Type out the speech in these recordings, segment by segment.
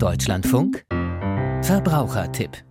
Deutschlandfunk? Verbrauchertipp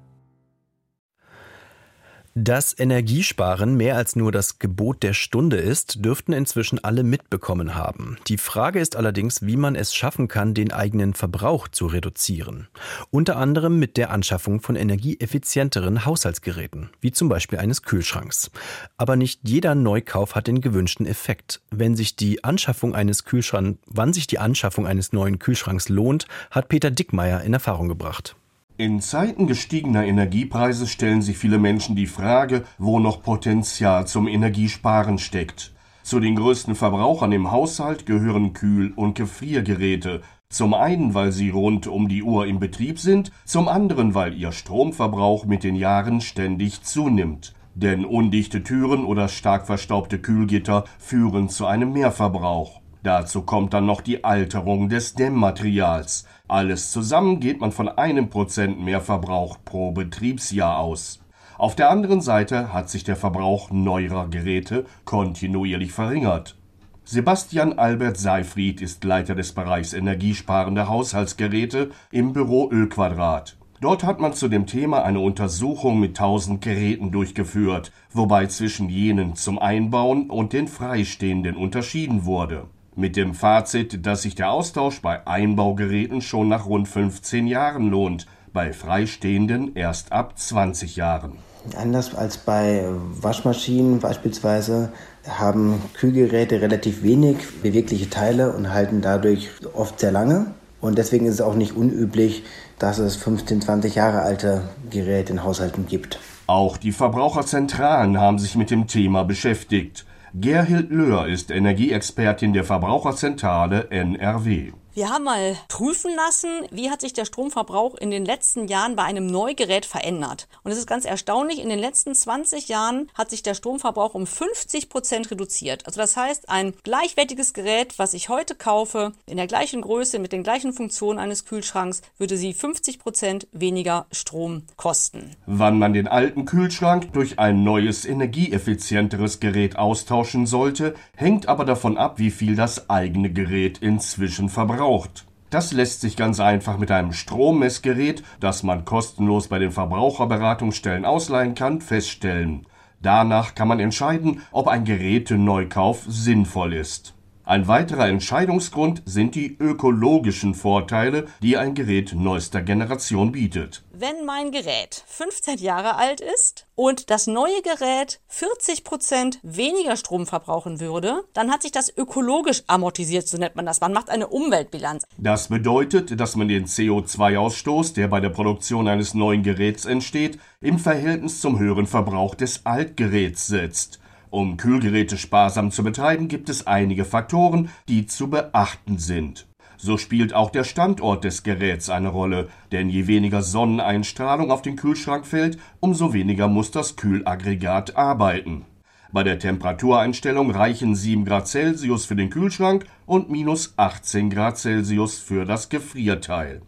dass Energiesparen mehr als nur das Gebot der Stunde ist, dürften inzwischen alle mitbekommen haben. Die Frage ist allerdings, wie man es schaffen kann, den eigenen Verbrauch zu reduzieren. Unter anderem mit der Anschaffung von energieeffizienteren Haushaltsgeräten, wie zum Beispiel eines Kühlschranks. Aber nicht jeder Neukauf hat den gewünschten Effekt. Wenn sich die Anschaffung eines Kühlschranks, wann sich die Anschaffung eines neuen Kühlschranks lohnt, hat Peter Dickmeier in Erfahrung gebracht. In Zeiten gestiegener Energiepreise stellen sich viele Menschen die Frage, wo noch Potenzial zum Energiesparen steckt. Zu den größten Verbrauchern im Haushalt gehören Kühl- und Gefriergeräte. Zum einen, weil sie rund um die Uhr im Betrieb sind, zum anderen, weil ihr Stromverbrauch mit den Jahren ständig zunimmt. Denn undichte Türen oder stark verstaubte Kühlgitter führen zu einem Mehrverbrauch. Dazu kommt dann noch die Alterung des Dämmmaterials. Alles zusammen geht man von einem Prozent Mehrverbrauch pro Betriebsjahr aus. Auf der anderen Seite hat sich der Verbrauch neuerer Geräte kontinuierlich verringert. Sebastian Albert Seifried ist Leiter des Bereichs energiesparende Haushaltsgeräte im Büro Ölquadrat. Dort hat man zu dem Thema eine Untersuchung mit 1000 Geräten durchgeführt, wobei zwischen jenen zum Einbauen und den freistehenden unterschieden wurde mit dem Fazit, dass sich der Austausch bei Einbaugeräten schon nach rund 15 Jahren lohnt, bei freistehenden erst ab 20 Jahren. Anders als bei Waschmaschinen beispielsweise haben Kühlgeräte relativ wenig bewegliche Teile und halten dadurch oft sehr lange. Und deswegen ist es auch nicht unüblich, dass es 15, 20 Jahre alte Geräte in Haushalten gibt. Auch die Verbraucherzentralen haben sich mit dem Thema beschäftigt. Gerhild Löhr ist Energieexpertin der Verbraucherzentrale NRW. Wir haben mal prüfen lassen, wie hat sich der Stromverbrauch in den letzten Jahren bei einem Neugerät verändert. Und es ist ganz erstaunlich, in den letzten 20 Jahren hat sich der Stromverbrauch um 50 Prozent reduziert. Also das heißt, ein gleichwertiges Gerät, was ich heute kaufe, in der gleichen Größe, mit den gleichen Funktionen eines Kühlschranks, würde sie 50 Prozent weniger Strom kosten. Wann man den alten Kühlschrank durch ein neues, energieeffizienteres Gerät austauschen sollte, hängt aber davon ab, wie viel das eigene Gerät inzwischen verbraucht verbraucht. Das lässt sich ganz einfach mit einem Strommessgerät, das man kostenlos bei den Verbraucherberatungsstellen ausleihen kann, feststellen. Danach kann man entscheiden, ob ein Geräteneukauf sinnvoll ist. Ein weiterer Entscheidungsgrund sind die ökologischen Vorteile, die ein Gerät neuester Generation bietet. Wenn mein Gerät 15 Jahre alt ist und das neue Gerät 40 Prozent weniger Strom verbrauchen würde, dann hat sich das ökologisch amortisiert, so nennt man das. Man macht eine Umweltbilanz. Das bedeutet, dass man den CO2-Ausstoß, der bei der Produktion eines neuen Geräts entsteht, im Verhältnis zum höheren Verbrauch des Altgeräts setzt. Um Kühlgeräte sparsam zu betreiben, gibt es einige Faktoren, die zu beachten sind. So spielt auch der Standort des Geräts eine Rolle, denn je weniger Sonneneinstrahlung auf den Kühlschrank fällt, umso weniger muss das Kühlaggregat arbeiten. Bei der Temperatureinstellung reichen 7 Grad Celsius für den Kühlschrank und minus 18 Grad Celsius für das Gefrierteil.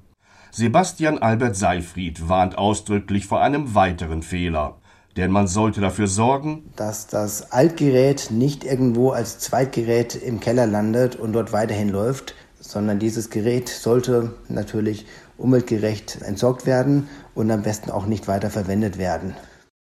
Sebastian Albert Seifried warnt ausdrücklich vor einem weiteren Fehler. Denn man sollte dafür sorgen, dass das Altgerät nicht irgendwo als Zweitgerät im Keller landet und dort weiterhin läuft, sondern dieses Gerät sollte natürlich umweltgerecht entsorgt werden und am besten auch nicht weiter verwendet werden.